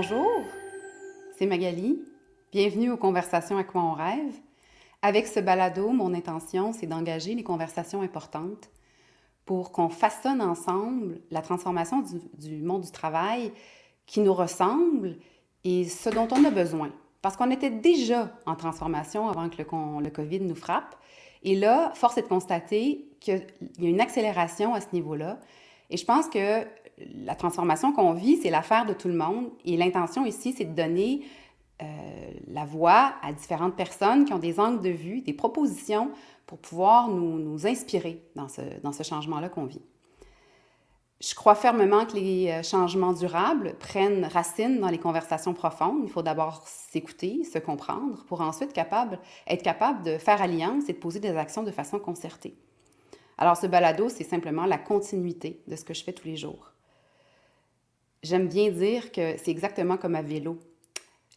Bonjour, c'est Magali. Bienvenue aux Conversations à quoi on rêve. Avec ce balado, mon intention, c'est d'engager les conversations importantes pour qu'on façonne ensemble la transformation du, monde du travail qui nous ressemble et ce dont on a besoin. Parce qu'on était déjà en transformation avant que le COVID nous frappe. Et là, force est de constater qu'il y a une accélération à ce niveau-là. Et je pense que la transformation qu'on vit, c'est l'affaire de tout le monde. Et l'intention ici, c'est de donner euh, la voix à différentes personnes qui ont des angles de vue, des propositions pour pouvoir nous, inspirer dans ce, changement-là qu'on vit. Je crois fermement que les euh, changements durables prennent racine dans les conversations profondes. Il faut d'abord s'écouter, se comprendre, pour ensuite être capable de faire alliance et de poser des actions de façon concertée. Alors, ce balado, c'est simplement la continuité de ce que je fais tous les jours. J'aime bien dire que c'est exactement comme à vélo.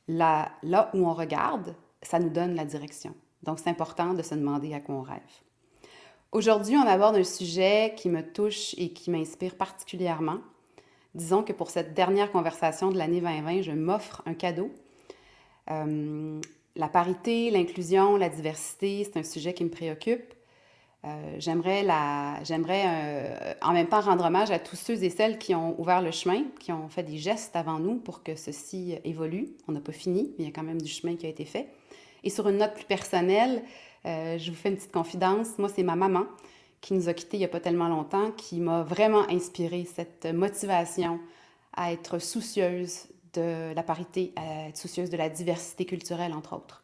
Là, où on regarde, ça nous donne la direction. Donc, c'est important de se demander à quoi on rêve. Aujourd'hui, on aborde un sujet qui me touche et qui m'inspire particulièrement. Disons que pour cette dernière conversation de l'année 2020, je m'offre un cadeau. Euh, la parité, l'inclusion, la diversité, c'est un sujet qui me préoccupe. Euh, j'aimerais euh, en même temps rendre hommage à tous ceux et celles qui ont ouvert le chemin, qui ont fait des gestes avant nous pour que ceci évolue. On n'a pas fini, mais il y a quand même du chemin qui a été fait. Et sur une note plus personnelle, euh, je vous fais une petite confidence. Moi, c'est ma maman qui nous a quittés il n'y a pas tellement longtemps, qui m'a vraiment inspiré cette motivation à être soucieuse de la parité, à être soucieuse de la diversité culturelle, entre autres.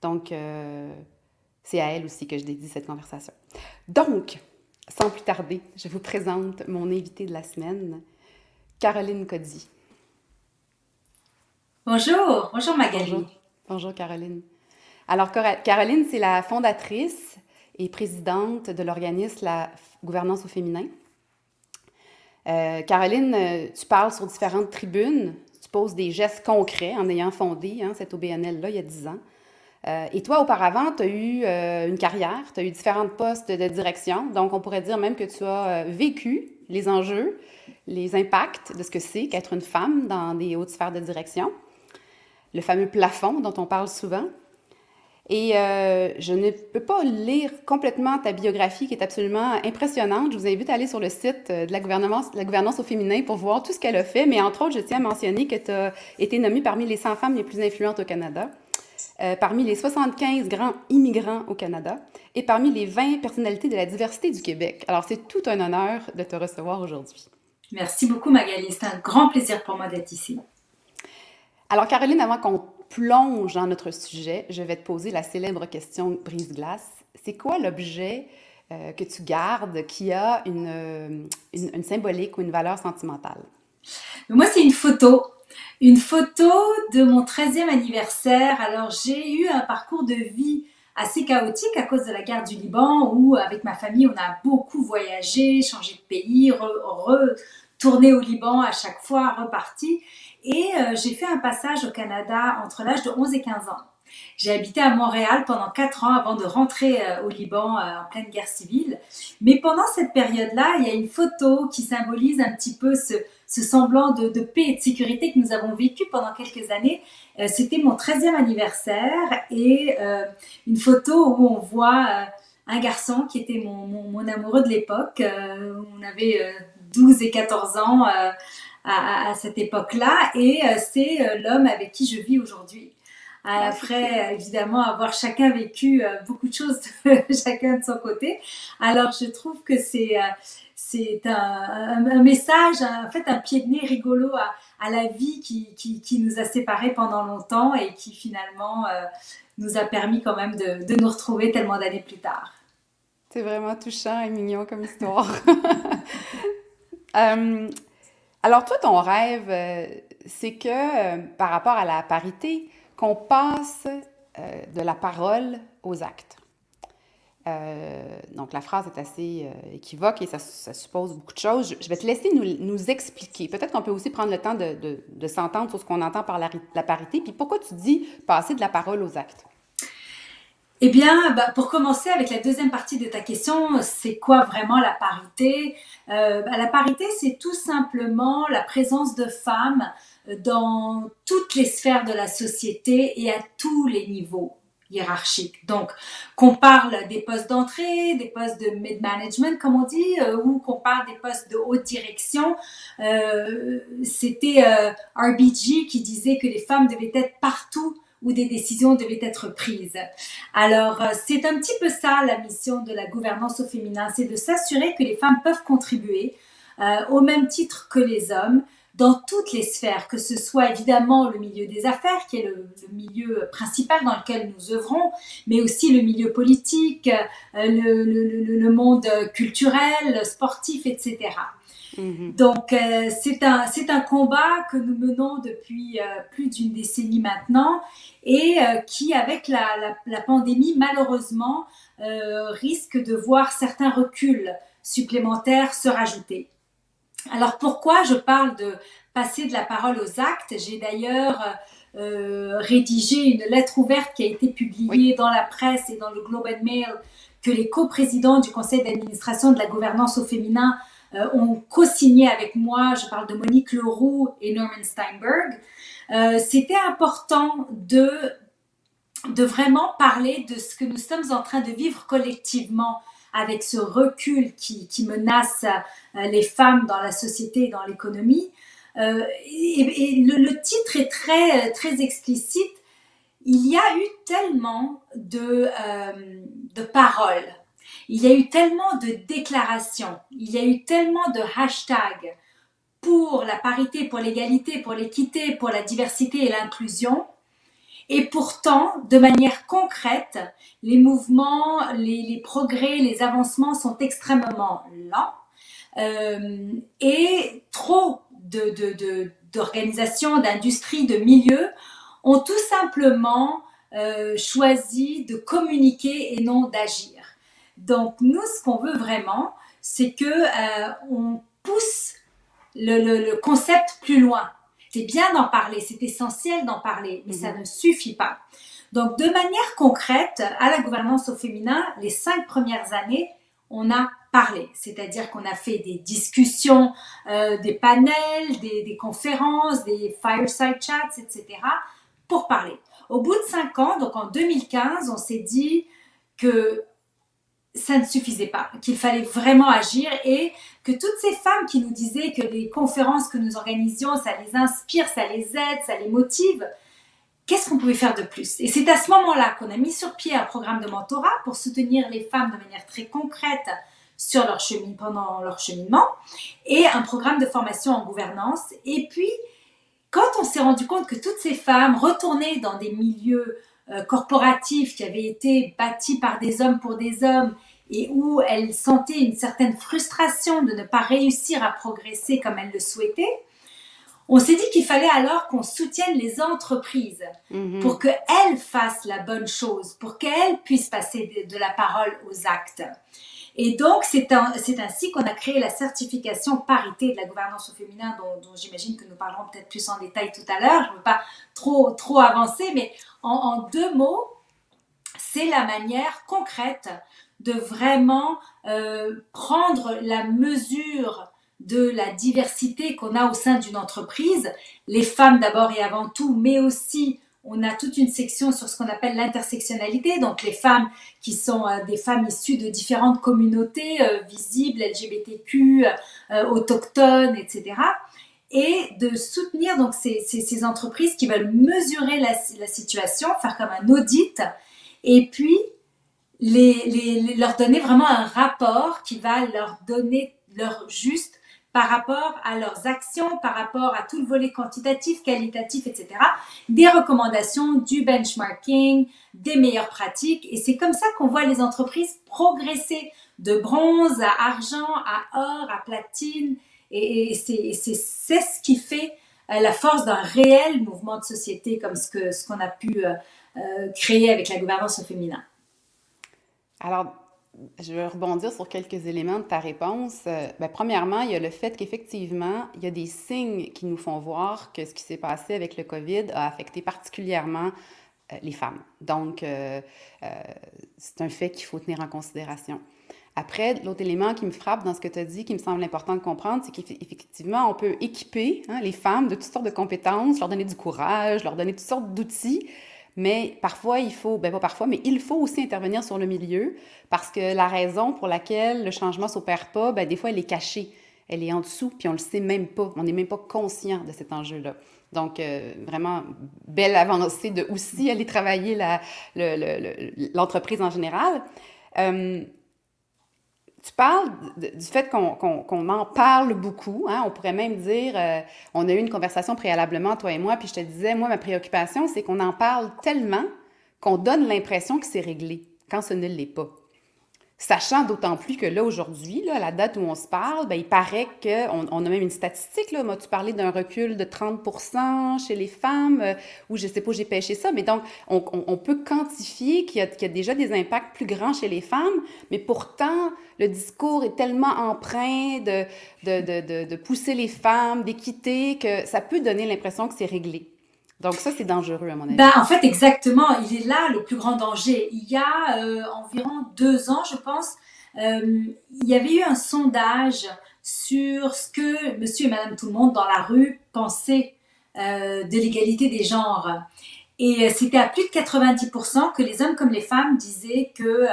Donc, c'est à elle aussi que je dédie cette conversation. Donc, sans plus tarder, je vous présente mon invitée de la semaine, Caroline Cody. Bonjour, bonjour Magali. Bonjour, Caroline. Alors, Caroline, c'est la fondatrice et présidente de l'organisme La Gouvernance au féminin. Euh, Caroline, tu parles sur différentes tribunes, tu poses des gestes concrets en ayant fondé hein, cette OBNL-là il y a 10 ans. Euh, et toi, auparavant, tu as eu euh, une carrière, tu as eu différents postes de direction. Donc, on pourrait dire même que tu as euh, vécu les enjeux, les impacts de ce que c'est qu'être une femme dans des hautes sphères de direction. Le fameux plafond dont on parle souvent. Et je ne peux pas lire complètement ta biographie qui est absolument impressionnante. Je vous invite à aller sur le site de la gouvernance, la gouvernance au féminin pour voir tout ce qu'elle a fait. Mais entre autres, je tiens à mentionner que tu as été nommée parmi les 100 femmes les plus influentes au Canada. Euh, parmi les 75 grands immigrants au Canada et parmi les 20 personnalités de la diversité du Québec. Alors, c'est tout un honneur de te recevoir aujourd'hui. Merci beaucoup, Magali. C'est un grand plaisir pour moi d'être ici. Alors, Caroline, avant qu'on plonge dans notre sujet, je vais te poser la célèbre question brise-glace. C'est quoi l'objet euh, que tu gardes qui a une, euh, une, une symbolique ou une valeur sentimentale? Moi, c'est une photo une photo de mon 13e anniversaire. Alors j'ai eu un parcours de vie assez chaotique à cause de la guerre du Liban où avec ma famille on a beaucoup voyagé, changé de pays, retourné au Liban à chaque fois, reparti. Et euh, j'ai fait un passage au Canada entre l'âge de 11 et 15 ans. J'ai habité à Montréal pendant quatre ans avant de rentrer euh, au Liban euh, en pleine guerre civile. Mais pendant cette période-là, il y a une photo qui symbolise un petit peu ce, semblant de, paix et de sécurité que nous avons vécu pendant quelques années. Euh, c'était mon 13e anniversaire et une photo où on voit un garçon qui était mon, amoureux de l'époque. on avait 12 et 14 ans à, cette époque-là et c'est l'homme avec qui je vis aujourd'hui. Après, évidemment, avoir chacun vécu euh, beaucoup de choses, chacun de son côté. Alors, je trouve que c'est euh, c'est un, un, message, en fait, un pied de nez rigolo à, à la vie qui, qui, qui, nous a séparés pendant longtemps et qui finalement euh, nous a permis quand même de, de nous retrouver tellement d'années plus tard. C'est vraiment touchant et mignon comme histoire. alors toi, ton rêve, c'est que par rapport à la parité, qu'on passe euh, de la parole aux actes. Euh, donc, la phrase est assez euh, équivoque et ça, suppose beaucoup de choses. Je, vais te laisser nous, nous expliquer. Peut-être qu'on peut aussi prendre le temps de, de, s'entendre sur ce qu'on entend par la, parité. Puis pourquoi tu dis passer de la parole aux actes? Eh bien, bah, pour commencer avec la deuxième partie de ta question, c'est quoi vraiment la parité? Bah, La parité, c'est tout simplement la présence de femmes dans toutes les sphères de la société et à tous les niveaux hiérarchiques. Donc, qu'on parle des postes d'entrée, des postes de mid-management, comme on dit, euh, ou qu'on parle des postes de haute direction. Euh, C'était euh, RBG qui disait que les femmes devaient être partout où des décisions devaient être prises. Alors, euh, c'est un petit peu ça la mission de la gouvernance au féminin, c'est de s'assurer que les femmes peuvent contribuer au même titre que les hommes dans toutes les sphères, que ce soit évidemment le milieu des affaires, qui est le, milieu principal dans lequel nous œuvrons, mais aussi le milieu politique, euh, le, le, le monde culturel, sportif, etc. Mm-hmm. Donc euh, c'est un un combat que nous menons depuis euh, plus d'une décennie maintenant et euh, qui avec la, la, la, pandémie malheureusement risque de voir certains reculs supplémentaires se rajouter. Alors pourquoi je parle de passer de la parole aux actes? J'ai d'ailleurs rédigé une lettre ouverte qui a été publiée dans la presse et dans le Globe and Mail que les coprésidents du conseil d'administration de la gouvernance au féminin euh, ont co-signé avec moi, je parle de Monique Leroux et Norman Steinberg, euh, c'était important de, de vraiment parler de ce que nous sommes en train de vivre collectivement avec ce recul qui, menace euh, les femmes dans la société et dans l'économie. Euh, et, le, titre est très, très explicite. Il y a eu tellement de, euh, de paroles il y a eu tellement de déclarations, il y a eu tellement de hashtags pour la parité, pour l'égalité, pour l'équité, pour la diversité et l'inclusion. Et pourtant, de manière concrète, les mouvements, les, progrès, les avancements sont extrêmement lents. Euh, et trop d'organisations, de, d'industries, de milieux ont tout simplement euh, choisi de communiquer et non d'agir. Donc, nous, ce qu'on veut vraiment, c'est que euh, on pousse le, concept plus loin. C'est bien d'en parler, c'est essentiel d'en parler, mais ça mhm. ne suffit pas. Donc, de manière concrète, à la gouvernance au féminin, les cinq premières années, on a parlé, c'est-à-dire qu'on a fait des discussions, euh, des panels, des, des, conférences, des fireside chats, etc., pour parler. Au bout de cinq ans, donc en 2015, on s'est dit que ça ne suffisait pas, qu'il fallait vraiment agir et que toutes ces femmes qui nous disaient que les conférences que nous organisions, ça les inspire, ça les aide, ça les motive, qu'est-ce qu'on pouvait faire de plus? Et c'est à ce moment-là qu'on a mis sur pied un programme de mentorat pour soutenir les femmes de manière très concrète sur leur chemin, pendant leur cheminement et un programme de formation en gouvernance. Et puis, quand on s'est rendu compte que toutes ces femmes retournaient dans des milieux euh, corporatif qui avait été bâti par des hommes pour des hommes et où elle sentait une certaine frustration de ne pas réussir à progresser comme elle le souhaitait, on s'est dit qu'il fallait alors qu'on soutienne les entreprises mhm. pour qu'elles fassent la bonne chose, pour qu'elles puissent passer de, la parole aux actes. Et donc, c'est ainsi qu'on a créé la certification parité de la gouvernance au féminin, dont, j'imagine que nous parlerons peut-être plus en détail tout à l'heure. Je ne veux pas trop, trop avancer, mais en, deux mots, c'est la manière concrète de vraiment euh, prendre la mesure de la diversité qu'on a au sein d'une entreprise, les femmes d'abord et avant tout, mais aussi on a toute une section sur ce qu'on appelle l'intersectionnalité, donc les femmes qui sont euh, des femmes issues de différentes communautés euh, visibles, LGBTQ, euh, autochtones, etc. Et de soutenir donc ces, entreprises qui veulent mesurer la, situation, faire comme un audit, et puis leur donner vraiment un rapport qui va leur donner leur juste par rapport à leurs actions, par rapport à tout le volet quantitatif, qualitatif, etc. Des recommandations, du benchmarking, des meilleures pratiques. Et c'est comme ça qu'on voit les entreprises progresser de bronze à argent, à or, à platine. Et, c'est ce qui fait euh, la force d'un réel mouvement de société comme ce qu'on ce a pu euh, euh, créer avec la gouvernance au féminin. Alors, je vais rebondir sur quelques éléments de ta réponse. Euh, ben, premièrement, il y a le fait qu'effectivement, il y a des signes qui nous font voir que ce qui s'est passé avec le COVID a affecté particulièrement les femmes. Donc, c'est un fait qu'il faut tenir en considération. Après, l'autre élément qui me frappe dans ce que tu as dit, qui me semble important de comprendre, c'est qu'effectivement, on peut équiper hein, les femmes de toutes sortes de compétences, leur donner du courage, leur donner toutes sortes d'outils, mais parfois, il faut, ben pas parfois, mais il faut aussi intervenir sur le milieu parce que la raison pour laquelle le changement s'opère pas, ben, des fois, elle est cachée. Elle est en dessous, puis on le sait même pas. On n'est même pas conscient de cet enjeu-là. Donc, euh, vraiment, belle avancée de aussi aller travailler l'entreprise en général. Euh, tu parles du fait qu'on en parle beaucoup. Hein? On pourrait même dire, euh, on a eu une conversation préalablement, toi et moi, puis je te disais, moi, ma préoccupation, c'est qu'on en parle tellement qu'on donne l'impression que c'est réglé, quand ce ne l'est pas. Sachant d'autant plus que là, aujourd'hui, à la date où on se parle, bien, il paraît qu'on on a même une statistique. Là, tu parlais d'un recul de 30 chez les femmes, euh, ou je sais pas, j'ai pêché ça, mais donc, on, on, peut quantifier qu'il y, y, a déjà des impacts plus grands chez les femmes, mais pourtant, le discours est tellement empreint de, de, de, de pousser les femmes, d'équité, que ça peut donner l'impression que c'est réglé. Donc ça, c'est dangereux à mon avis. Ben, en fait, exactement. Il est là le plus grand danger. Il y a euh, environ deux ans, je pense, euh, il y avait eu un sondage sur ce que monsieur et madame tout le monde dans la rue pensaient euh, de l'égalité des genres. Et c'était à plus de 90% que les hommes comme les femmes disaient que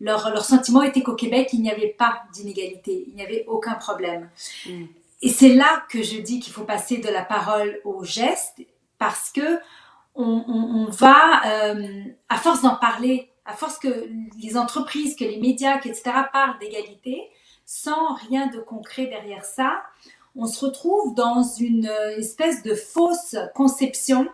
leur, leur sentiment était qu'au Québec, il n'y avait pas d'inégalité, il n'y avait aucun problème. Mm. Et c'est là que je dis qu'il faut passer de la parole au geste parce que on, va, euh, à force d'en parler, à force que les entreprises, que les médias, etc. parlent d'égalité, sans rien de concret derrière ça, on se retrouve dans une espèce de fausse conception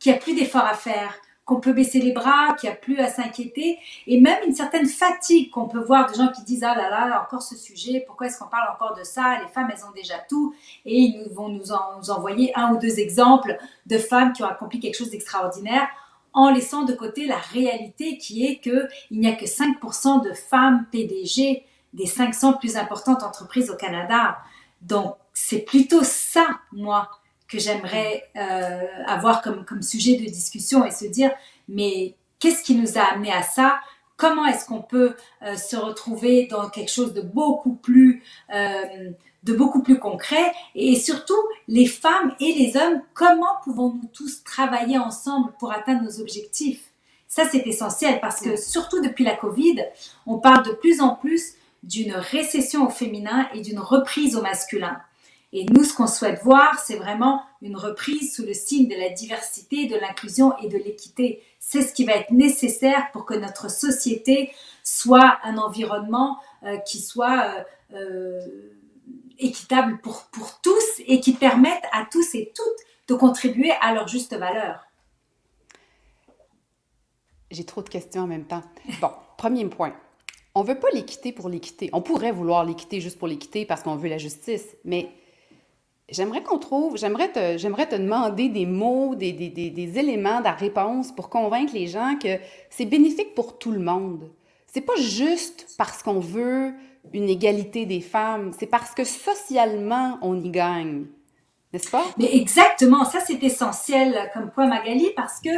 qui a plus d'efforts à faire, qu'on peut baisser les bras, qu'il n'y a plus à s'inquiéter, et même une certaine fatigue qu'on peut voir de gens qui disent ah là là encore ce sujet, pourquoi est-ce qu'on parle encore de ça? Les femmes elles ont déjà tout, et ils vont nous, envoyer un ou deux exemples de femmes qui ont accompli quelque chose d'extraordinaire en laissant de côté la réalité qui est que il n'y a que 5% de femmes PDG des 500 plus importantes entreprises au Canada. Donc c'est plutôt ça, moi, que j'aimerais euh, avoir comme, sujet de discussion et se dire, mais qu'est-ce qui nous a amené à ça? Comment est-ce qu'on peut euh, se retrouver dans quelque chose de beaucoup plus euh, de beaucoup plus concret? Et surtout les femmes et les hommes comment pouvons-nous tous travailler ensemble pour atteindre nos objectifs? Ça c'est essentiel parce que surtout depuis la Covid on parle de plus en plus d'une récession au féminin et d'une reprise au masculin et nous, ce qu'on souhaite voir, c'est vraiment une reprise sous le signe de la diversité, de l'inclusion et de l'équité. C'est ce qui va être nécessaire pour que notre société soit un environnement euh, qui soit euh, euh, équitable pour, pour tous et qui permette à tous et toutes de contribuer à leur juste valeur. J'ai trop de questions en même temps. Bon, premier point. On ne veut pas l'équité pour l'équité. On pourrait vouloir l'équité juste pour l'équité parce qu'on veut la justice, mais J'aimerais qu'on trouve, j'aimerais te, j'aimerais te demander des mots, des, des, des, éléments de la réponse pour convaincre les gens que c'est bénéfique pour tout le monde. C'est pas juste parce qu'on veut une égalité des femmes, c'est parce que socialement on y gagne. N'est-ce pas? Mais exactement, ça c'est essentiel comme point Magali parce que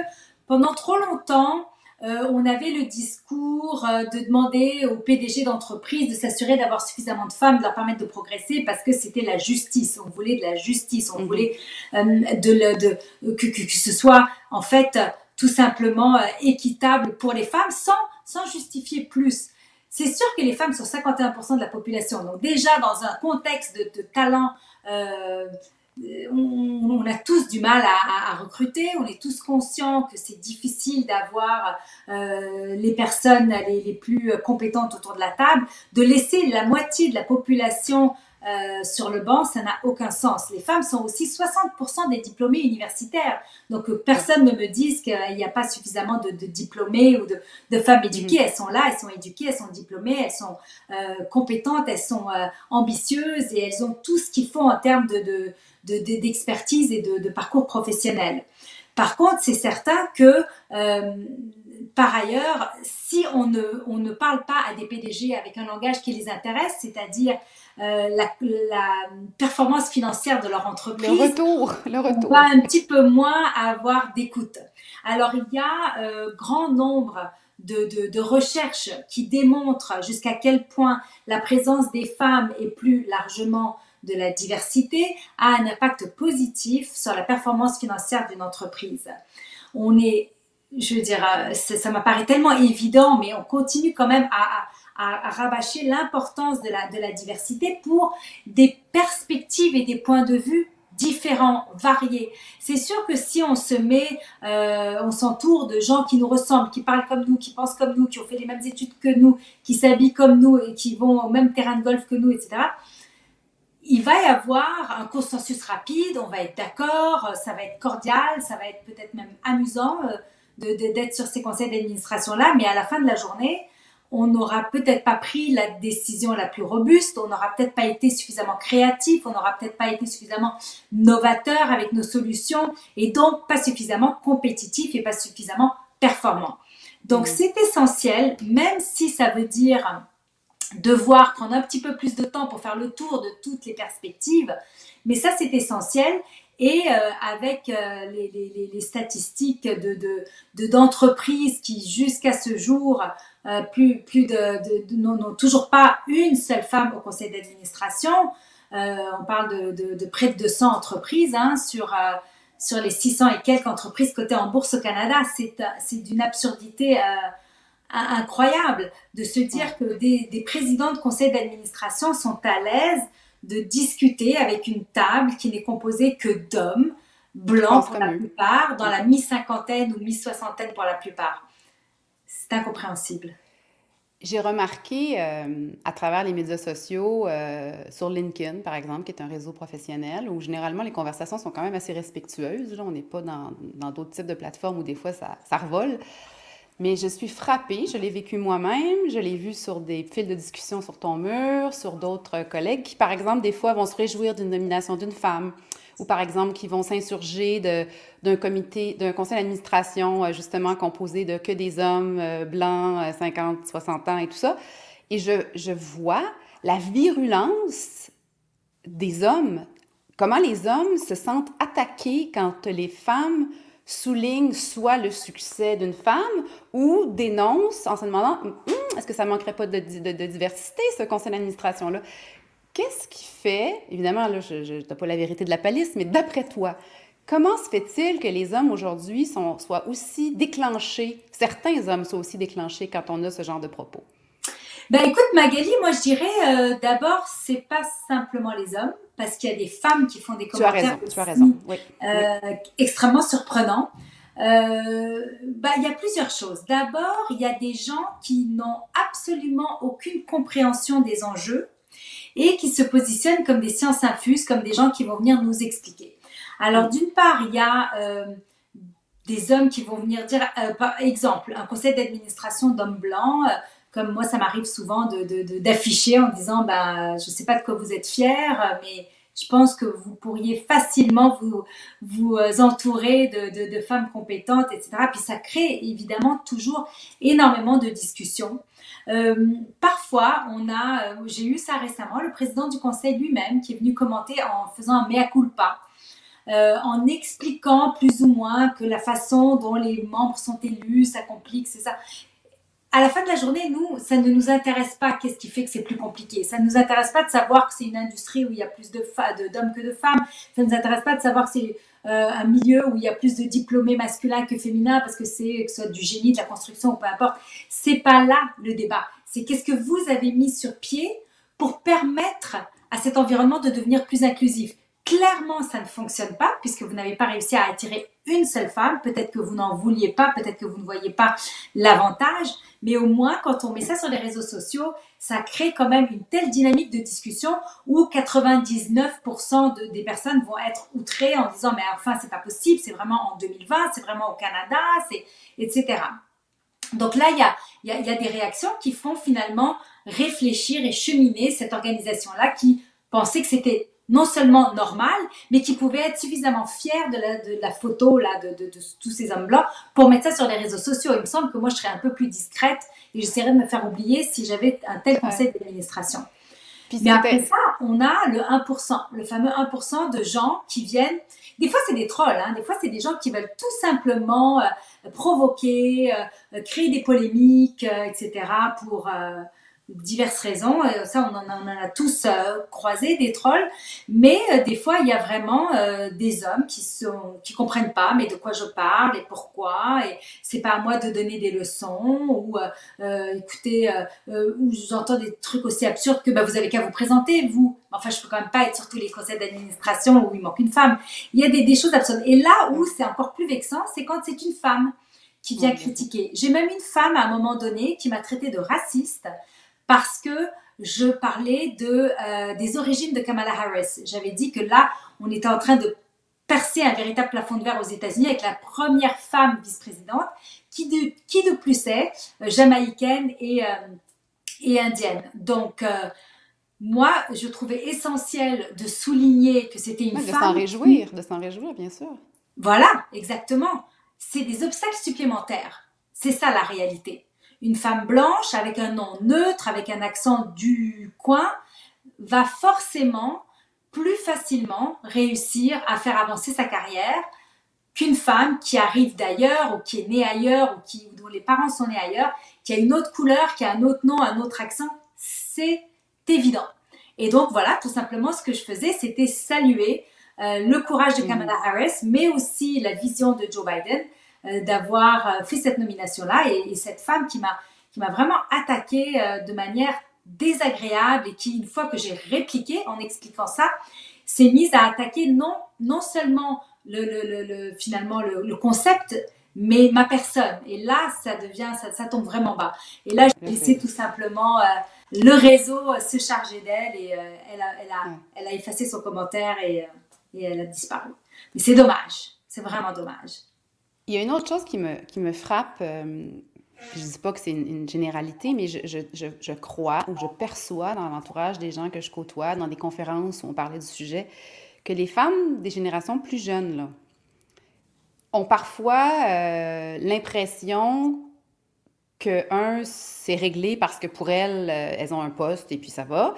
pendant trop longtemps, euh, on avait le discours euh, de demander aux PDG d'entreprise de s'assurer d'avoir suffisamment de femmes, de leur permettre de progresser parce que c'était la justice. On voulait de la justice, on mhm. voulait euh, de, que, que, ce soit en fait tout simplement équitable pour les femmes sans, sans justifier plus. C'est sûr que les femmes sont 51% de la population. Donc déjà, dans un contexte de, de talent on, a tous du mal à, recruter, on est tous conscients que c'est difficile d'avoir euh, les personnes les, plus compétentes autour de la table, de laisser la moitié de la population euh, sur le banc, ça n'a aucun sens. Les femmes sont aussi 60% des diplômés universitaires. Donc personne ne me dise qu'il n'y a pas suffisamment de, diplômés ou de, femmes éduquées. Mm-hmm. Elles sont là, elles sont éduquées, elles sont diplômées, elles sont compétentes, elles sont ambitieuses et elles ont tout ce qu'il faut en termes de d'expertise et de, parcours professionnel. Par contre, c'est certain que euh, par ailleurs, si on ne, on ne parle pas à des PDG avec un langage qui les intéresse, c'est-à-dire euh, la, performance financière de leur entreprise, le retour, le retour. on va un petit peu moins avoir d'écoute. Alors il y a euh, grand nombre de, de, recherches qui démontrent jusqu'à quel point la présence des femmes et plus largement de la diversité a un impact positif sur la performance financière d'une entreprise. On est, je veux dire, euh, ça, m'apparaît tellement évident, mais on continue quand même à, à, à rabâcher l'importance de la, diversité pour des perspectives et des points de vue différents, variés. C'est sûr que si on se met, euh, on s'entoure de gens qui nous ressemblent, qui parlent comme nous, qui pensent comme nous, qui ont fait les mêmes études que nous, qui s'habillent comme nous et qui vont au même terrain de golf que nous, etc. Il va y avoir un consensus rapide, on va être d'accord, ça va être cordial, ça va être peut-être même amusant euh, d'être sur ces conseils d'administration-là, mais à la fin de la journée, on n'aura peut-être pas pris la décision la plus robuste, on n'aura peut-être pas été suffisamment créatif, on n'aura peut-être pas été suffisamment novateur avec nos solutions et donc pas suffisamment compétitif et pas suffisamment performant. Donc mmh. c'est essentiel, même si ça veut dire devoir prendre un petit peu plus de temps pour faire le tour de toutes les perspectives, mais ça c'est essentiel et euh, avec euh, les, statistiques de, d'entreprises qui jusqu'à ce jour euh, plus, plus de, n'ont toujours pas une seule femme au conseil d'administration. on parle de, près de 200 entreprises hein, sur, sur les 600 et quelques entreprises cotées en bourse au Canada. C'est, c'est d'une absurdité incroyable de se dire que des, des présidents de conseil d'administration sont à l'aise de discuter avec une table qui n'est composée que d'hommes, blancs pour la plupart, dans la mi-cinquantaine ou mi-soixantaine pour la plupart. C'est incompréhensible. J'ai remarqué euh, à travers les médias sociaux, euh, sur LinkedIn par exemple, qui est un réseau professionnel, où généralement les conversations sont quand même assez respectueuses. on n'est pas dans d'autres types de plateformes où des fois ça, ça revole. Mais je suis frappée, je l'ai vécu moi-même, je l'ai vu sur des fils de discussion sur ton mur, sur d'autres collègues qui, par exemple, des fois vont se réjouir d'une nomination d'une femme ou, par exemple, qui vont s'insurger d'un comité, d'un conseil d'administration, euh, justement, composé de que des hommes euh, blancs, 50, euh, 60 ans et tout ça. Et je, je vois la virulence des hommes, comment les hommes se sentent attaqués quand les femmes souligne soit le succès d'une femme ou dénonce en se demandant hum, est-ce que ça manquerait pas de, diversité, ce conseil d'administration-là? Qu'est-ce qui fait, évidemment, là, je n'ai pas la vérité de la palisse, mais d'après toi, comment se fait-il que les hommes aujourd'hui soient aussi déclenchés, certains hommes soient aussi déclenchés quand on a ce genre de propos? Ben écoute Magali, moi je dirais euh, d'abord c'est pas simplement les hommes parce qu'il y a des femmes qui font des commentaires tu as raison, euh, extrêmement surprenants. Euh, ben, il y a plusieurs choses. D'abord, il y a des gens qui n'ont absolument aucune compréhension des enjeux et qui se positionnent comme des sciences infuses, comme des gens qui vont venir nous expliquer. Alors, d'une part, il y a des hommes qui vont venir dire, par exemple, un conseil d'administration d'hommes blancs comme moi, ça m'arrive souvent d'afficher de, en disant, bah, je ne sais pas de quoi vous êtes fier, mais je pense que vous pourriez facilement vous, vous euh, entourer de, de, femmes compétentes, etc. Puis ça crée évidemment toujours énormément de discussions. Euh, parfois, on a, euh, j'ai eu ça récemment, le président du conseil lui-même qui est venu commenter en faisant un mea culpa. Euh, en expliquant plus ou moins que la façon dont les membres sont élus, ça complique, c'est ça à la fin de la journée, nous, ça ne nous intéresse pas qu'est-ce qui fait que c'est plus compliqué. Ça ne nous intéresse pas de savoir que c'est une industrie où il y a plus d'hommes que de femmes. Ça ne nous intéresse pas de savoir que c'est un milieu où il y a plus de diplômés masculins que féminins parce que c'est que ce soit du génie, de la construction ou peu importe. C'est pas là le débat. C'est qu'est-ce que vous avez mis sur pied pour permettre à cet environnement de devenir plus inclusif. Clairement, ça ne fonctionne pas puisque vous n'avez pas réussi à attirer une seule femme. Peut-être que vous n'en vouliez pas, peut-être que vous ne voyez pas l'avantage. Mais au moins, quand on met ça sur les réseaux sociaux, ça crée quand même une telle dynamique de discussion où 99% des personnes vont être outrées en disant mais enfin c'est pas possible, c'est vraiment en 2020, c'est vraiment au Canada, etc. Donc là, il y a, y, y a des réactions qui font finalement réfléchir et cheminer cette organisation-là qui pensait que c'était non seulement normal, mais qui pouvait être suffisamment fier de la, de la photo là, de, de, tous ces hommes blancs pour mettre ça sur les réseaux sociaux. Il me semble que moi, je serais un peu plus discrète et j'essaierais de me faire oublier si j'avais un tel conseil d'administration. Mais après ça, on a le 1%, le fameux 1% de gens qui viennent. Des fois, c'est des trolls, hein, des fois, c'est des gens qui veulent tout simplement euh, provoquer, euh, créer des polémiques, etc., pour diverses raisons. Euh, ça, on en, a tous euh, croisé des trolls. Mais euh, des fois, il y a vraiment des hommes qui sont qui comprennent pas, mais de quoi je parle et pourquoi. Et c'est pas à moi de donner des leçons ou écoutez, ou j'entends des trucs aussi absurdes que bah, vous avez qu'à vous présenter vous. Enfin, je peux quand même pas être sur tous les conseils d'administration où il manque une femme. Il y a des, des choses absurdes. Et là où c'est encore plus vexant, c'est quand c'est une femme qui vient critiquer. J'ai même une femme à un moment donné qui m'a traité de raciste parce que je parlais de, euh, des origines de Kamala Harris. J'avais dit que là, on était en train de percer un véritable plafond de verre aux États-Unis avec la première femme vice-présidente, qui de, qui de plus est euh, jamaïcaine et, euh, et indienne. Donc, moi, je trouvais essentiel de souligner que c'était une femme. De s'en réjouir, de s'en réjouir, bien sûr. Voilà, exactement. C'est des obstacles supplémentaires. C'est ça la réalité une femme blanche avec un nom neutre, avec un accent du coin, va forcément plus facilement réussir à faire avancer sa carrière qu'une femme qui arrive d'ailleurs ou qui est née ailleurs ou qui, dont les parents sont nés ailleurs, qui a une autre couleur, qui a un autre nom, un autre accent. C'est évident. Et donc voilà, tout simplement ce que je faisais, c'était saluer euh, le courage de Kamala Harris, mais aussi la vision de Joe Biden d'avoir euh, fait cette nomination-là et, cette femme qui m'a qui m'a vraiment attaqué euh, de manière désagréable et qui, une fois que j'ai répliqué en expliquant ça, s'est mise à attaquer non, non seulement le, le, le, finalement le, concept, mais ma personne. Et là, ça devient, ça, ça tombe vraiment bas. Et là, j'ai laissé tout simplement le réseau se charger d'elle et elle, a, elle, a, elle, a, effacé son commentaire et, et elle a disparu. Mais c'est dommage. C'est vraiment dommage. Il y a une autre chose qui me, qui me frappe. Euh, je ne dis pas que c'est une, généralité, mais je, je, je, crois ou je perçois dans l'entourage des gens que je côtoie, dans des conférences où on parlait du sujet, que les femmes des générations plus jeunes là, ont parfois euh, l'impression que, un, c'est réglé parce que pour elles, euh, elles ont un poste et puis ça va,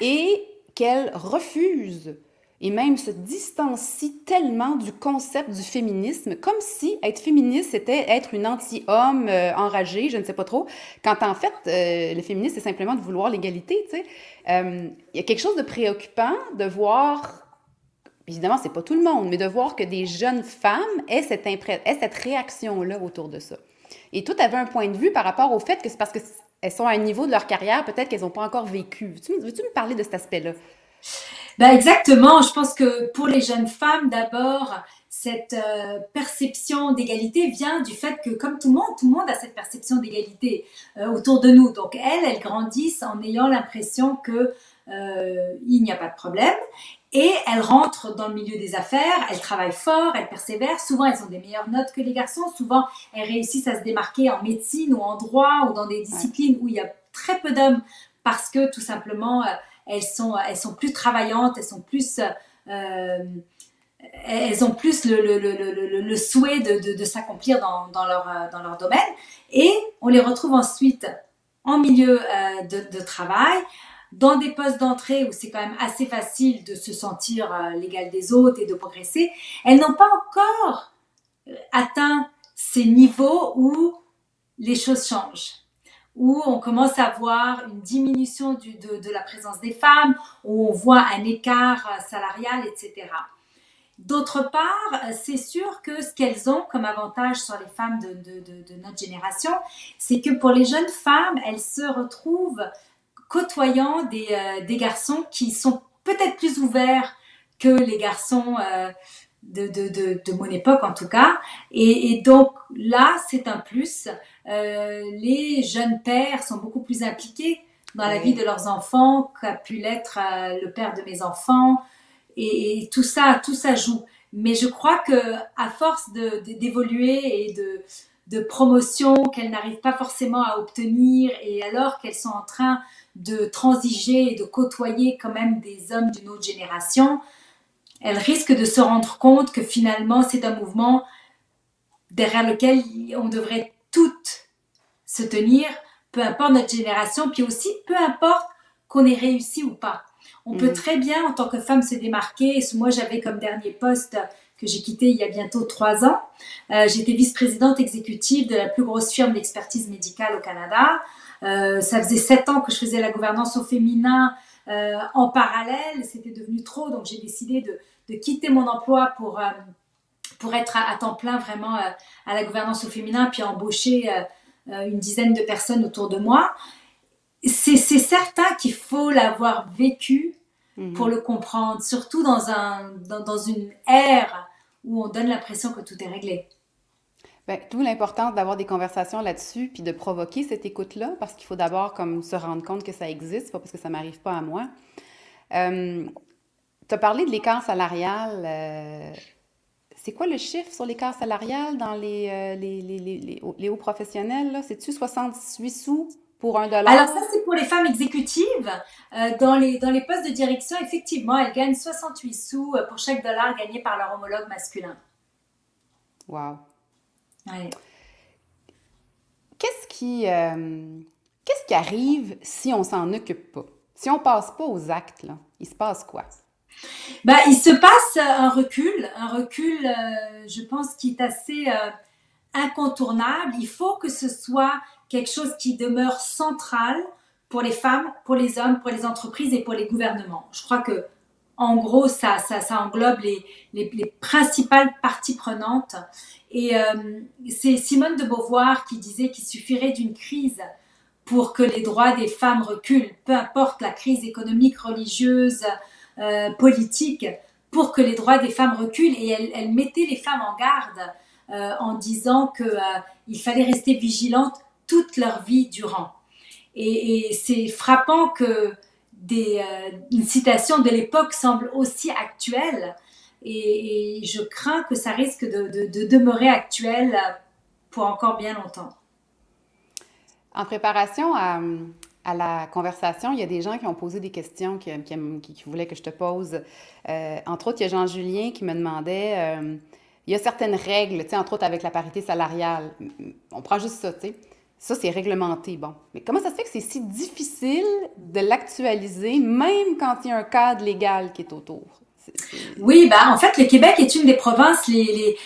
et qu'elles refusent et même se distancie tellement du concept du féminisme, comme si être féministe, c'était être une anti-homme euh, enragée, je ne sais pas trop, quand en fait, euh, le féminisme, c'est simplement de vouloir l'égalité, tu sais. Euh, il y a quelque chose de préoccupant de voir, évidemment, c'est pas tout le monde, mais de voir que des jeunes femmes aient cette, aient cette réaction-là autour de ça. Et tout avait un point de vue par rapport au fait que c'est parce qu'elles sont à un niveau de leur carrière, peut-être qu'elles n'ont pas encore vécu. Veux-tu me parler de cet aspect-là? Ben exactement, je pense que pour les jeunes femmes, d'abord, cette euh, perception d'égalité vient du fait que, comme tout le monde, tout le monde a cette perception d'égalité euh, autour de nous. Donc elles, elles grandissent en ayant l'impression que euh, il n'y a pas de problème. Et elles rentrent dans le milieu des affaires, elles travaillent fort, elles persévèrent. Souvent, elles ont des meilleures notes que les garçons. Souvent, elles réussissent à se démarquer en médecine ou en droit ou dans des disciplines où il y a très peu d'hommes parce que tout simplement elles sont, elles sont plus travaillantes, elles sont plus, euh, elles ont plus le, souhait de, s'accomplir dans, leur, dans leur domaine. Et on les retrouve ensuite en milieu euh, de, travail, dans des postes d'entrée où c'est quand même assez facile de se sentir euh, l'égal des autres et de progresser. Elles n'ont pas encore atteint ces niveaux où les choses changent où on commence à voir une diminution de, la présence des femmes, où on voit un écart euh, salarial, etc. D'autre part, euh, c'est sûr que ce qu'elles ont comme avantage sur les femmes de, notre génération, c'est que pour les jeunes femmes, elles se retrouvent côtoyant des, euh, garçons qui sont peut-être plus ouverts que les garçons de, mon époque en tout cas. Et donc là, c'est un plus. Euh, les jeunes pères sont beaucoup plus impliqués dans la vie de leurs enfants qu'a pu l'être euh, le père de mes enfants. Et, tout ça, tout ça joue. Mais je crois que à force d'évoluer et de, de promotion qu'elles n'arrivent pas forcément à obtenir, et alors qu'elles sont en train de transiger et de côtoyer quand même des hommes d'une autre génération, elles risquent de se rendre compte que finalement c'est un mouvement derrière lequel on devrait toutes se tenir, peu importe notre génération, puis aussi peu importe qu'on ait réussi ou pas. On peut mm. très bien, en tant que femme, se démarquer. Moi, j'avais comme dernier poste que j'ai quitté il y a bientôt trois ans. Euh, j'étais vice-présidente exécutive de la plus grosse firme d'expertise médicale au Canada. Euh, ça faisait sept ans que je faisais la gouvernance au féminin euh, en parallèle. C'était devenu trop, donc j'ai décidé de, de, quitter mon emploi pour, pour être à, temps plein vraiment à la gouvernance au féminin, puis embaucher une dizaine de personnes autour de moi. C'est certain qu'il faut l'avoir vécu mhm. pour le comprendre, surtout dans, un, dans, dans une ère où on donne l'impression que tout est réglé. Bien, D'où l'importance d'avoir des conversations là-dessus, puis de provoquer cette écoute-là, parce qu'il faut d'abord comme se rendre compte que ça existe, pas parce que ça m'arrive pas à moi. Euh, tu as parlé de l'écart salarial. Euh, c'est quoi le chiffre sur l'écart salarial dans les, euh, les, les, les, hauts professionnels? C'est-tu 68 sous pour un dollar? Alors ça, c'est pour les femmes exécutives. dans, les, dans les postes de direction, effectivement, elles gagnent 68 sous pour chaque dollar gagné par leur homologue masculin. Wow. Qu'est-ce qui, euh, qu'est-ce qui arrive si on s'en occupe pas? Si on passe pas aux actes, là, il se passe quoi? Ben, il se passe un recul, un recul, euh, je pense, qui est assez euh, incontournable. Il faut que ce soit quelque chose qui demeure central pour les femmes, pour les hommes, pour les entreprises et pour les gouvernements. Je crois que, en gros, ça, ça, englobe les, les, les principales parties prenantes. Et euh, c'est Simone de Beauvoir qui disait qu'il suffirait d'une crise pour que les droits des femmes reculent, peu importe la crise économique, religieuse, euh, politique, pour que les droits des femmes reculent. Et elle, mettait les femmes en garde euh, en disant qu'il euh, fallait rester vigilantes toute leur vie durant. Et, c'est frappant que des, une citation de l'époque semble aussi actuelle et, je crains que ça risque de, demeurer actuel pour encore bien longtemps. En préparation à, la conversation, il y a des gens qui ont posé des questions qui, voulaient que je te pose. Euh, entre autres, il y a Jean-Julien qui me demandait, euh, il y a certaines règles, entre autres avec la parité salariale. On prend juste ça, tu sais. Ça, c'est réglementé, bon. Mais comment ça se fait que c'est si difficile de l'actualiser, même quand il y a un cadre légal qui est autour? Oui, bah, en fait, le Québec est une des provinces, les,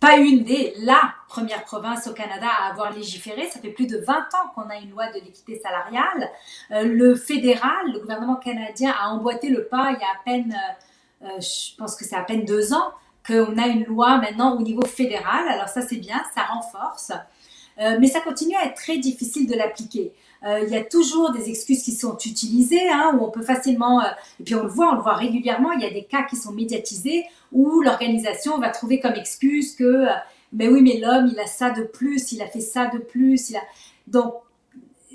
pas une des, la première province au Canada à avoir légiféré. Ça fait plus de 20 ans qu'on a une loi de l'équité salariale. Euh, le fédéral, le gouvernement canadien a emboîté le pas il y a à peine, euh, euh, je pense que c'est à peine deux ans, qu'on a une loi maintenant au niveau fédéral. Alors ça, c'est bien, ça renforce. mais ça continue à être très difficile de l'appliquer. Il y a toujours des excuses qui sont utilisées, hein, où on peut facilement, et puis on le voit, on le voit régulièrement, il y a des cas qui sont médiatisés où l'organisation va trouver comme excuse que, euh, mais oui, mais l'homme, il a ça de plus, il a fait ça de plus, il a... Donc,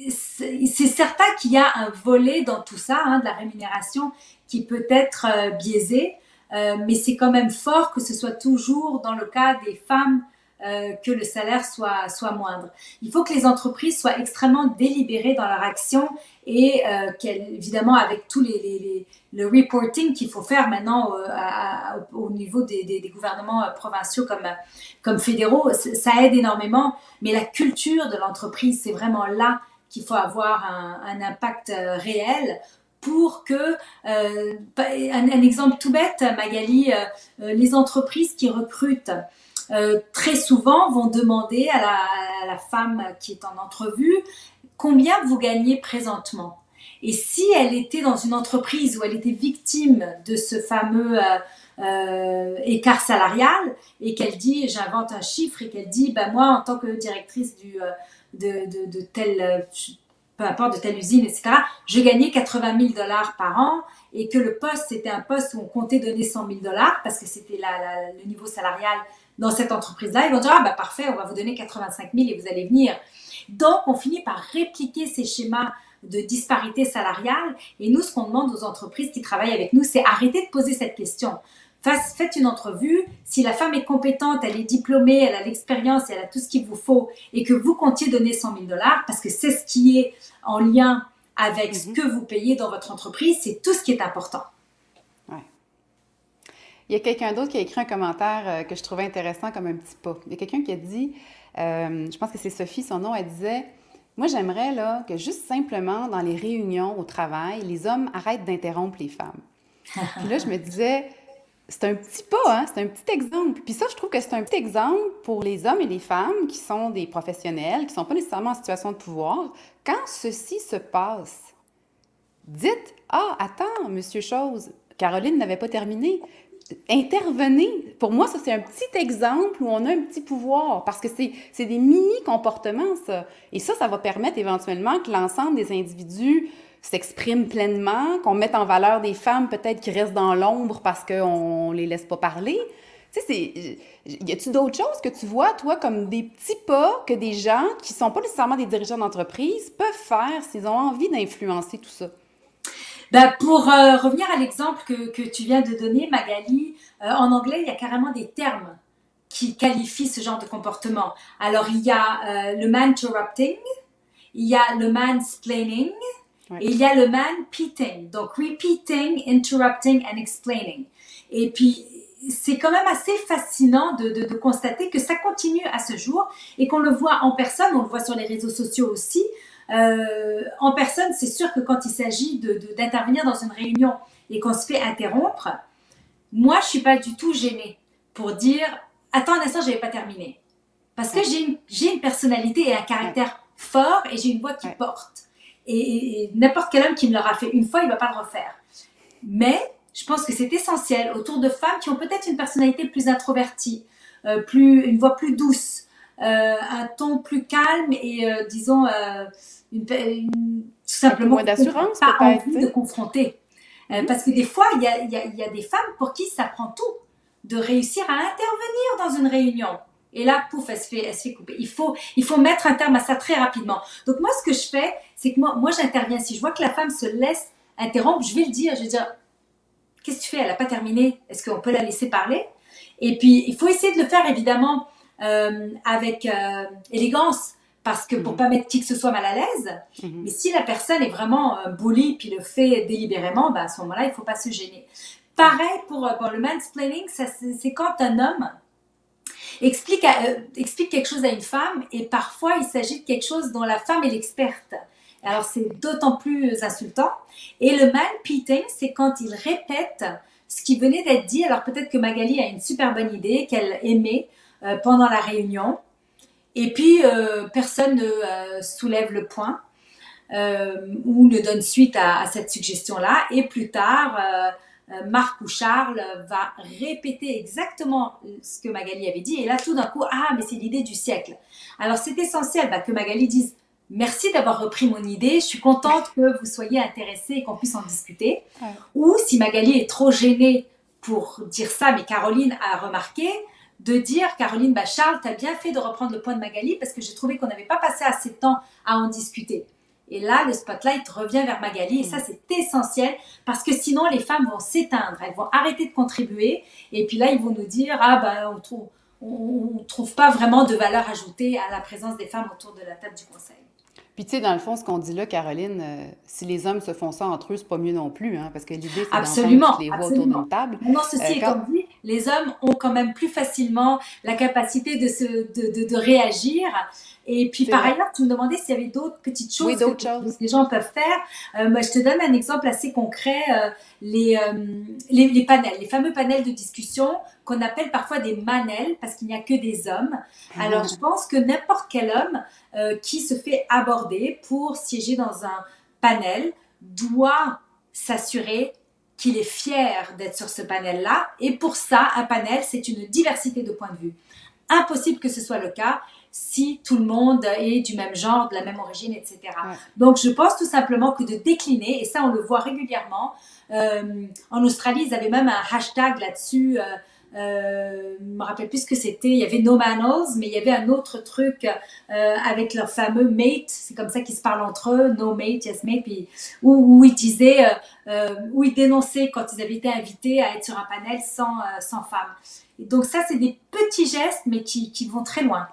c'est certain qu'il y a un volet dans tout ça, hein, de la rémunération, qui peut être biaisé, mais c'est quand même fort que ce soit toujours dans le cas des femmes euh, que le salaire soit, soit moindre. Il faut que les entreprises soient extrêmement délibérées dans leur action et euh, évidemment avec tous les, le reporting qu'il faut faire maintenant euh, au niveau des, gouvernements provinciaux comme, comme fédéraux, ça aide énormément. Mais la culture de l'entreprise, c'est vraiment là qu'il faut avoir un, impact réel pour que, un, un, exemple tout bête, Magali, les entreprises qui recrutent euh, très souvent vont demander à la, femme qui est en entrevue combien vous gagnez présentement. Et si elle était dans une entreprise où elle était victime de ce fameux euh, euh, écart salarial et qu'elle dit, j'invente un chiffre et qu'elle dit, ben moi en tant que directrice de, de, de telle, peu importe de telle usine, etc., je gagnais 80 000 dollars par an et que le poste c'était un poste où on comptait donner 100 000 dollars parce que c'était le niveau salarial dans cette entreprise-là, ils vont dire, ah bah parfait, on va vous donner 85 000 et vous allez venir. Donc, on finit par répliquer ces schémas de disparité salariale. Et nous, ce qu'on demande aux entreprises qui travaillent avec nous, c'est arrêter de poser cette question. Faites une entrevue. Si la femme est compétente, elle est diplômée, elle a l'expérience, elle a tout ce qu'il vous faut, et que vous comptiez donner 100 000 dollars, parce que c'est ce qui est en lien avec ce mhm. que vous payez dans votre entreprise, c'est tout ce qui est important. Il y a quelqu'un d'autre qui a écrit un commentaire euh, que je trouvais intéressant comme un petit pas. Il y a quelqu'un qui a dit, euh, je pense que c'est Sophie, son nom, elle disait Moi, j'aimerais là, que juste simplement dans les réunions au travail, les hommes arrêtent d'interrompre les femmes. Puis là, je me disais, c'est un petit pas, hein? c'est un petit exemple. Puis ça, je trouve que c'est un petit exemple pour les hommes et les femmes qui sont des professionnels, qui ne sont pas nécessairement en situation de pouvoir. Quand ceci se passe, dites Ah, attends, monsieur Chose, Caroline n'avait pas terminé. Intervenez. Pour moi, ça, c'est un petit exemple où on a un petit pouvoir parce que c'est des mini-comportements, ça. Et ça, ça va permettre éventuellement que l'ensemble des individus s'expriment pleinement, qu'on mette en valeur des femmes peut-être qui restent dans l'ombre parce qu'on les laisse pas parler. Tu sais, y a-tu d'autres choses que tu vois, toi, comme des petits pas que des gens qui sont pas nécessairement des dirigeants d'entreprise peuvent faire s'ils ont envie d'influencer tout ça? Ben, pour euh, revenir à l'exemple que, que, tu viens de donner, Magali, euh, en anglais, il y a carrément des termes qui qualifient ce genre de comportement. Alors, il y a euh, le man-interrupting, il y a le mansplaining, et il y a le man-peating. Donc, repeating, interrupting and explaining. Et puis, c'est quand même assez fascinant de, de, de, constater que ça continue à ce jour et qu'on le voit en personne, on le voit sur les réseaux sociaux aussi. Euh, en personne, c'est sûr que quand il s'agit d'intervenir dans une réunion et qu'on se fait interrompre, moi, je suis pas du tout gênée pour dire attends un instant, je n'avais pas terminé. Parce que j'ai une, une, personnalité et un caractère fort et j'ai une voix qui porte. Et, n'importe quel homme qui me l'aura fait une fois, il ne va pas le refaire. Mais je pense que c'est essentiel autour de femmes qui ont peut-être une personnalité plus introvertie, euh, plus, une voix plus douce, euh, un ton plus calme et, euh, disons, une, tout simplement, moins d'assurance, pas envie de confronter. Mm-hmm. Parce que des fois, il y a, y, a, y a, des femmes pour qui ça prend tout de réussir à intervenir dans une réunion. Et là, pouf, elle se fait, elle se fait couper. Il faut, il faut mettre un terme à ça très rapidement. Donc moi, ce que je fais, c'est que moi, moi j'interviens. Si je vois que la femme se laisse interrompre, je vais le dire. Je vais dire, qu'est-ce que tu fais? Elle n'a pas terminé. Est-ce qu'on peut la laisser parler? Et puis, il faut essayer de le faire évidemment euh, avec euh, élégance. Parce que pour mhm. pas mettre qui que ce soit mal à l'aise, mhm. mais si la personne est vraiment euh, bully puis le fait délibérément, ben à ce moment-là, il faut pas se gêner. Pareil pour euh, bon, le mansplaining, c'est quand un homme explique, euh, explique quelque chose à une femme et parfois il s'agit de quelque chose dont la femme est l'experte. Alors c'est d'autant plus insultant. Et le man peating, c'est quand il répète ce qui venait d'être dit. Alors peut-être que Magali a une super bonne idée qu'elle aimait euh, pendant la réunion. Et puis euh, personne ne soulève le point ou ne donne suite à, cette suggestion-là. Et plus tard, Marc ou Charles va répéter exactement ce que Magali avait dit. Et là, tout d'un coup, ah, mais c'est l'idée du siècle. Alors, c'est essentiel bah, que Magali dise merci d'avoir repris mon idée. Je suis contente que vous soyez intéressés et qu'on puisse en discuter. Ou si Magali est trop gênée pour dire ça, mais Caroline a remarqué, de dire Caroline, bah Charles, tu as bien fait de reprendre le point de Magali parce que j'ai trouvé qu'on n'avait pas passé assez de temps à en discuter. Et là, le spotlight revient vers Magali. Et ça, mm. c'est essentiel parce que sinon, les femmes vont s'éteindre. Elles vont arrêter de contribuer. Et puis là, ils vont nous dire, ah ben, on trouve, on, trouve pas vraiment de valeur ajoutée à la présence des femmes autour de la table du conseil. Puis tu sais, dans le fond, ce qu'on dit là, Caroline, euh, si les hommes se font ça entre eux, c'est pas mieux non plus, hein, parce que l'idée, c'est d'entendre les voix autour d'une table. Non, ceci euh, est comme dit, les hommes ont quand même plus facilement la capacité de, se, de, de, de réagir et puis par ailleurs, tu me demandais s'il y avait d'autres petites choses que, les gens peuvent faire. Euh, je te donne un exemple assez concret. Euh, les, euh, les, les, panels, les fameux panels de discussion qu'on appelle parfois des manels parce qu'il n'y a que des hommes. Ah. Alors je pense que n'importe quel homme qui se fait aborder pour siéger dans un panel doit s'assurer qu'il est fier d'être sur ce panel-là. Et pour ça, un panel, c'est une diversité de points de vue. Impossible que ce soit le cas si tout le monde est du même genre, de la même origine, etc. Donc, je pense tout simplement que de décliner, et ça, on le voit régulièrement. Euh, en Australie, ils avaient même un hashtag là-dessus. Euh, euh, je me rappelle plus ce que c'était. Il y avait No Manners, mais il y avait un autre truc euh, avec leur fameux mate. C'est comme ça qu'ils se parlent entre eux, No mate, yes mate. Puis, où, ils disaient, euh, où ils dénonçaient quand ils avaient été invités à être sur un panel sans, sans femmes. Et donc ça, c'est des petits gestes, mais qui, qui vont très loin.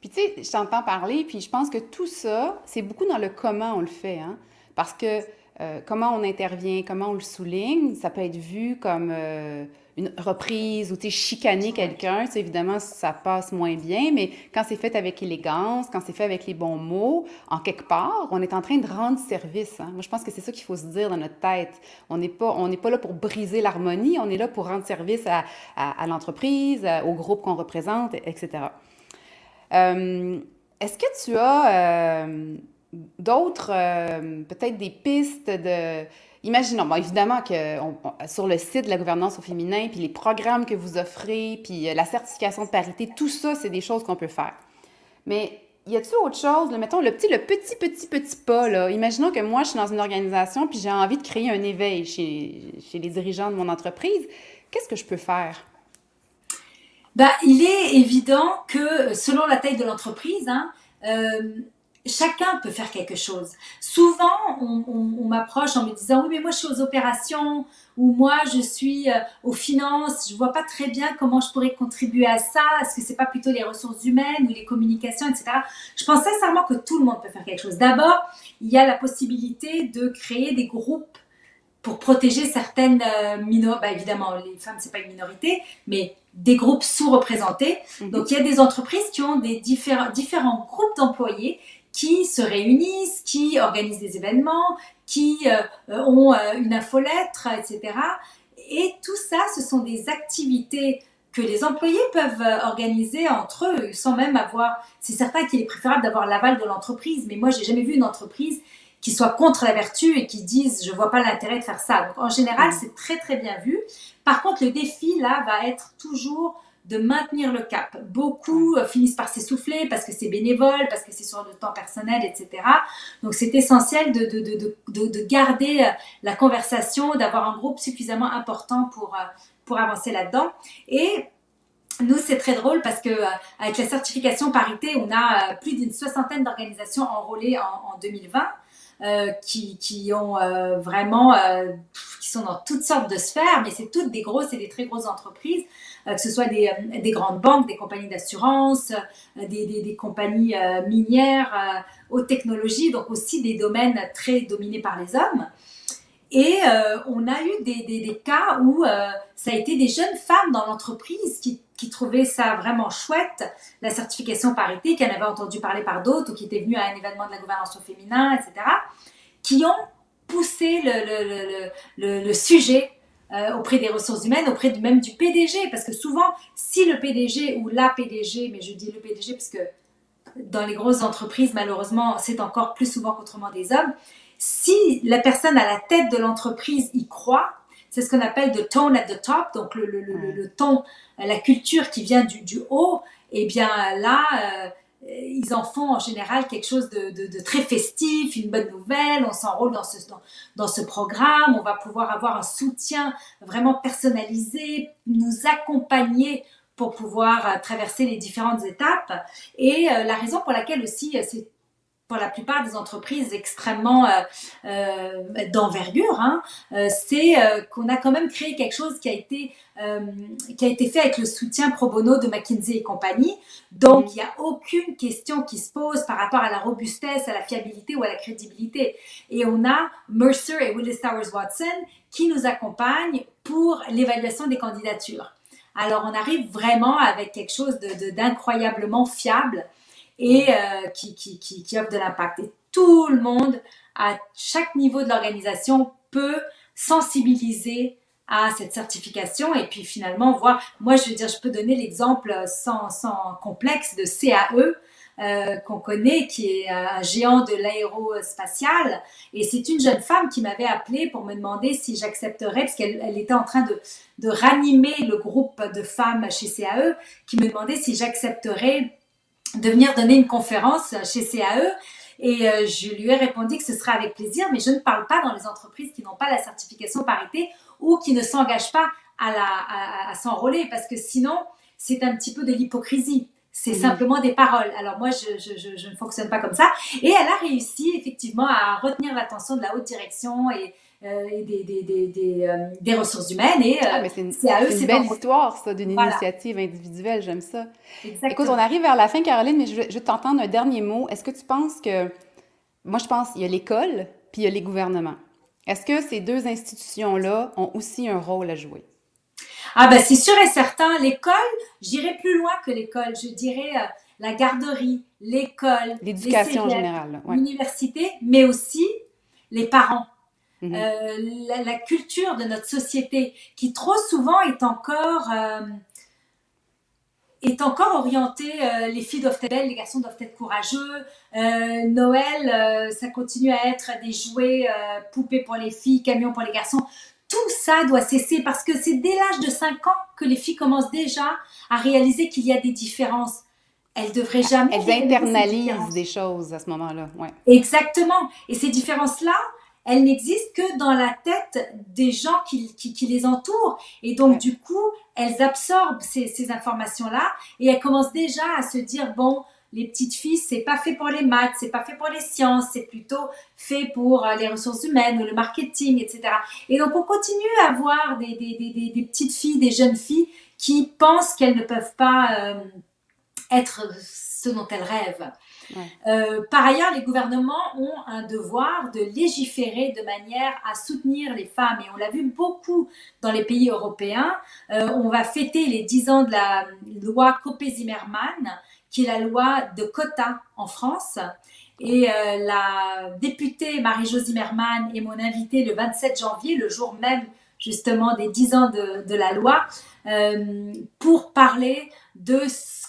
Puis tu sais, je t'entends parler, puis je pense que tout ça, c'est beaucoup dans le comment on le fait, hein? Parce que euh, comment on intervient, comment on le souligne, ça peut être vu comme euh, une reprise ou tu chicaner quelqu'un, évidemment, ça passe moins bien, mais quand c'est fait avec élégance, quand c'est fait avec les bons mots, en quelque part, on est en train de rendre service. Hein. Moi, je pense que c'est ça qu'il faut se dire dans notre tête. On n'est pas, on pas là pour briser l'harmonie, on est là pour rendre service à, à, l'entreprise, au groupe qu'on représente, etc. Euh, est-ce que tu as euh, d'autres, euh, peut-être des pistes de Imaginons, bon, évidemment que sur le site de la gouvernance au féminin, puis les programmes que vous offrez, puis euh, la certification de parité, tout ça, c'est des choses qu'on peut faire. Mais y a-t-il autre chose, mettons le petit, le petit, petit, petit pas, là. Imaginons que moi, je suis dans une organisation, puis j'ai envie de créer un éveil chez, les dirigeants de mon entreprise. Qu'est-ce que je peux faire? Ben, il est évident que selon la taille de l'entreprise, hein, euh, chacun peut faire quelque chose. Souvent, on, m'approche en me disant oui, mais moi je suis aux opérations ou moi je suis euh, aux finances, je vois pas très bien comment je pourrais contribuer à ça. Est-ce que c'est pas plutôt les ressources humaines ou les communications, etc. Je pense sincèrement que tout le monde peut faire quelque chose. D'abord, il y a la possibilité de créer des groupes pour protéger certaines euh, minorités. Bah, évidemment, les femmes, c'est pas une minorité, mais des groupes sous-représentés. Mhm. Donc, il y a des entreprises qui ont des différents, différents groupes d'employés qui se réunissent, qui organisent des événements, qui euh, ont euh, une infolettre, etc. Et tout ça, ce sont des activités que les employés peuvent euh, organiser entre eux, sans même avoir. C'est certain qu'il est préférable d'avoir l'aval de l'entreprise, mais moi, j'ai jamais vu une entreprise qui soit contre la vertu et qui dise je vois pas l'intérêt de faire ça. Donc en général, mmh. c'est très très bien vu. Par contre, le défi là va être toujours de maintenir le cap. Beaucoup euh, finissent par s'essouffler parce que c'est bénévole, parce que c'est sur le temps personnel, etc. Donc c'est essentiel de, de, de, de, garder euh, la conversation, d'avoir un groupe suffisamment important pour, euh, pour avancer là-dedans. Et nous, c'est très drôle parce que avec la certification parité, on a plus d'une soixantaine d'organisations enrôlées en, en 2020. Euh, qui, qui, ont euh, vraiment, euh, qui sont dans toutes sortes de sphères, mais c'est toutes des grosses et des très grosses entreprises, que ce soit des, des, grandes banques, des compagnies d'assurance, des, des, des, compagnies minières, haute technologie, donc aussi des domaines très dominés par les hommes. Et on a eu des, cas où ça a été des jeunes femmes dans l'entreprise qui trouvaient ça vraiment chouette, la certification parité, qui en avaient entendu parler par d'autres ou qui étaient venus à un événement de la gouvernance au féminin, etc., qui ont poussé le, sujet euh, auprès des ressources humaines, auprès même du PDG, parce que souvent, si le PDG ou la PDG, mais je dis le PDG parce que dans les grosses entreprises, malheureusement, c'est encore plus souvent qu'autrement des hommes, si la personne à la tête de l'entreprise y croit, c'est ce qu'on appelle the tone at the top, donc le, le, le, le ton, la culture qui vient du, du haut. Et eh bien là, euh, ils en font en général quelque chose de, de, de très festif, une bonne nouvelle, on s'enrôle dans ce, dans, dans, ce programme, on va pouvoir avoir un soutien vraiment personnalisé, nous accompagner pour pouvoir euh, traverser les différentes étapes. Et euh, la raison pour laquelle aussi c'est pour la plupart des entreprises extrêmement euh, euh, d'envergure, hein, euh, c'est qu'on a quand même créé quelque chose qui a été qui a été fait avec le soutien pro bono de McKinsey et compagnie. Donc il n'y a aucune question qui se pose par rapport à la robustesse, à la fiabilité ou à la crédibilité. Et on a Mercer et Willis Towers Watson qui nous accompagnent pour l'évaluation des candidatures. Alors on arrive vraiment avec quelque chose d'incroyablement fiable et euh, qui, qui, qui, qui offre de l'impact. Et tout le monde, à chaque niveau de l'organisation, peut sensibiliser à cette certification et puis finalement voir, moi je veux dire, je peux donner l'exemple sans, sans complexe de CAE, euh, qu'on connaît, qui est un géant de l'aérospatial. Et c'est une jeune femme qui m'avait appelé pour me demander si j'accepterais, parce qu'elle elle était en train de, de ranimer le groupe de femmes chez CAE, qui me demandait si j'accepterais de venir donner une conférence chez CAE. Et euh, je lui ai répondu que ce serait avec plaisir, mais je ne parle pas dans les entreprises qui n'ont pas la certification parité ou qui ne s'engagent pas à, la, à, s'enrôler, parce que sinon, c'est un petit peu de l'hypocrisie. C'est simplement des paroles. Alors moi, je, je, je, ne fonctionne pas comme ça. Et elle a réussi effectivement à retenir l'attention de la haute direction et, euh, et des, des, des, euh, des, ressources humaines. Et euh, ah, c'est à eux, c'est une belle histoire, ça, d'une initiative individuelle. J'aime ça. Exactement. Écoute, on arrive vers la fin, Caroline, mais je, je vais t'entendre un dernier mot. Est-ce que tu penses que. Moi, je pense qu'il y a l'école, puis il y a les gouvernements. Est-ce que ces deux institutions-là ont aussi un rôle à jouer? Ah ben c'est sûr et certain, l'école, j'irai plus loin que l'école, je dirais euh, la garderie, l'école, l'éducation générale, l'université, mais aussi les parents. Mhm. Euh, la, culture de notre société qui trop souvent est encore euh, est encore orientée les filles doivent être belles les garçons doivent être courageux Noël ça continue à être des jouets poupées pour les filles camions pour les garçons tout ça doit cesser parce que c'est dès l'âge de 5 ans que les filles commencent déjà à réaliser qu'il y a des différences. Elles devraient jamais. Elles internalisent des choses à ce moment-là. Ouais. Exactement. Et ces différences-là, elles n'existent que dans la tête des gens qui, qui, les entourent. Et donc, du coup, elles absorbent ces, ces informations-là et elles commencent déjà à se dire, bon, les petites filles, c'est pas fait pour les maths, c'est pas fait pour les sciences, c'est plutôt fait pour euh, les ressources humaines ou le marketing, etc. Et donc, on continue à voir des, des, petites filles, des jeunes filles qui pensent qu'elles ne peuvent pas euh, être ce dont elles rêvent. Euh, par ailleurs, les gouvernements ont un devoir de légiférer de manière à soutenir les femmes. Et on l'a vu beaucoup dans les pays européens. on va fêter les 10 ans de la loi Copé-Zimmermann qui est la loi de quota en France. Et euh, la députée Marie-Jo Zimmermann est mon invitée le 27 janvier, le jour même justement des 10 ans de, la loi, euh, pour parler de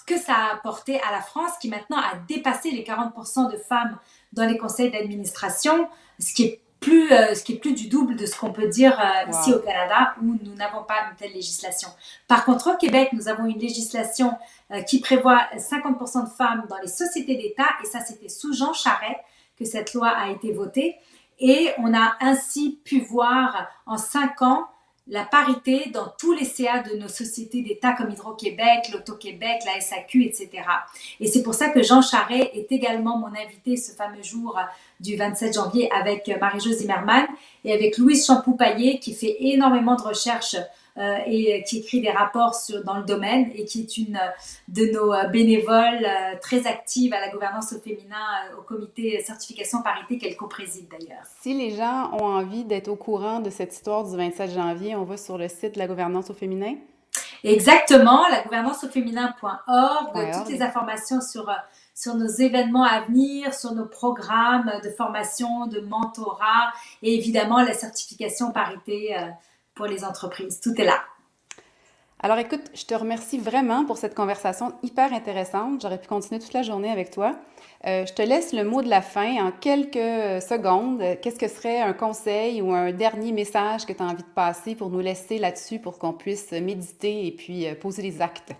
que ça a apporté à la France, qui maintenant a dépassé les 40% de femmes dans les conseils d'administration, ce qui est plus, euh, ce qui est plus du double de ce qu'on peut dire euh, ici au Canada où nous n'avons pas une telle législation. Par contre, au Québec, nous avons une législation euh, qui prévoit 50% de femmes dans les sociétés d'État et ça, c'était sous Jean Charest que cette loi a été votée. Et on a ainsi pu voir en cinq ans la parité dans tous les CA de nos sociétés d'État comme Hydro-Québec, l'Auto-Québec, la SAQ, etc. Et c'est pour ça que Jean Charret est également mon invité ce fameux jour du 27 janvier avec Marie-Jo Zimmermann et avec Louise Champou-Paillet qui fait énormément de recherches euh, et qui écrit des rapports sur, dans le domaine et qui est une de nos euh, bénévoles euh, très actives à la gouvernance au féminin au comité certification parité qu'elle co-préside d'ailleurs. Si les gens ont envie d'être au courant de cette histoire du 27 janvier, on va sur le site de la gouvernance au féminin. Exactement, la gouvernance au féminin.org, toutes les informations sur sur nos événements à venir, sur nos programmes de formation, de mentorat et évidemment la certification parité pour les entreprises. Tout est là. Alors écoute, je te remercie vraiment pour cette conversation hyper intéressante. J'aurais pu continuer toute la journée avec toi. Euh, je te laisse le mot de la fin en quelques secondes. Qu'est-ce que serait un conseil ou un dernier message que tu as envie de passer pour nous laisser là-dessus pour qu'on puisse méditer et puis euh, poser les actes?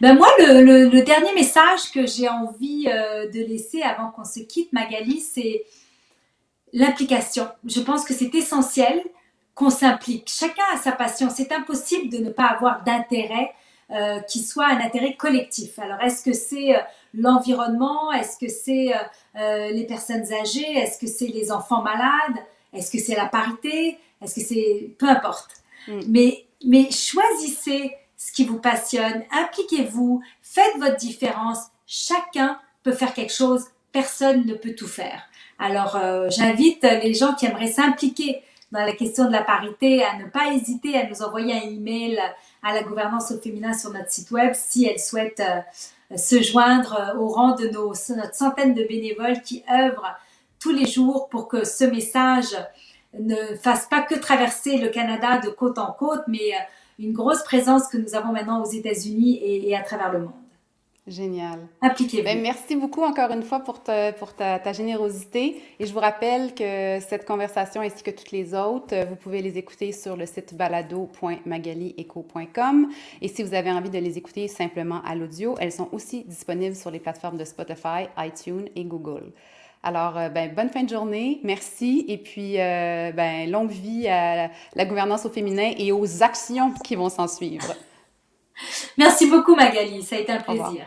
Ben moi, le, dernier message que j'ai envie euh, de laisser avant qu'on se quitte, Magali, c'est l'implication. Je pense que c'est essentiel qu'on s'implique. Chacun a sa passion. C'est impossible de ne pas avoir d'intérêt euh, qui soit un intérêt collectif. Alors, est-ce que c'est euh, l'environnement? Est-ce que c'est euh, les personnes âgées? Est-ce que c'est les enfants malades? Est-ce que c'est la parité? Est-ce que c'est... Peu importe. Mm. Mais, mais choisissez ce qui vous passionne, impliquez-vous, faites votre différence. Chacun peut faire quelque chose, personne ne peut tout faire. Alors, j'invite les gens qui aimeraient s'impliquer dans la question de la parité, à ne pas hésiter à nous envoyer un email à la gouvernance au féminin sur notre site web si elles souhaitent euh, se joindre euh, au rang de nos, notre centaine de bénévoles qui œuvrent tous les jours pour que ce message ne fasse pas que traverser le Canada de côte en côte, mais euh, une grosse présence que nous avons maintenant aux États-Unis et à travers le monde. Génial. Appliquez-vous. Ben, merci beaucoup encore une fois pour, pour ta, générosité. Et je vous rappelle que cette conversation ainsi que toutes les autres, vous pouvez les écouter sur le site balado.magalieco.com. Et si vous avez envie de les écouter simplement à l'audio, elles sont aussi disponibles sur les plateformes de Spotify, iTunes et Google. Alors, euh, ben, bonne fin de journée, merci, et puis euh, ben, longue vie à la gouvernance au féminin et aux actions qui vont s'en suivre. Merci beaucoup Magali, ça a été un plaisir.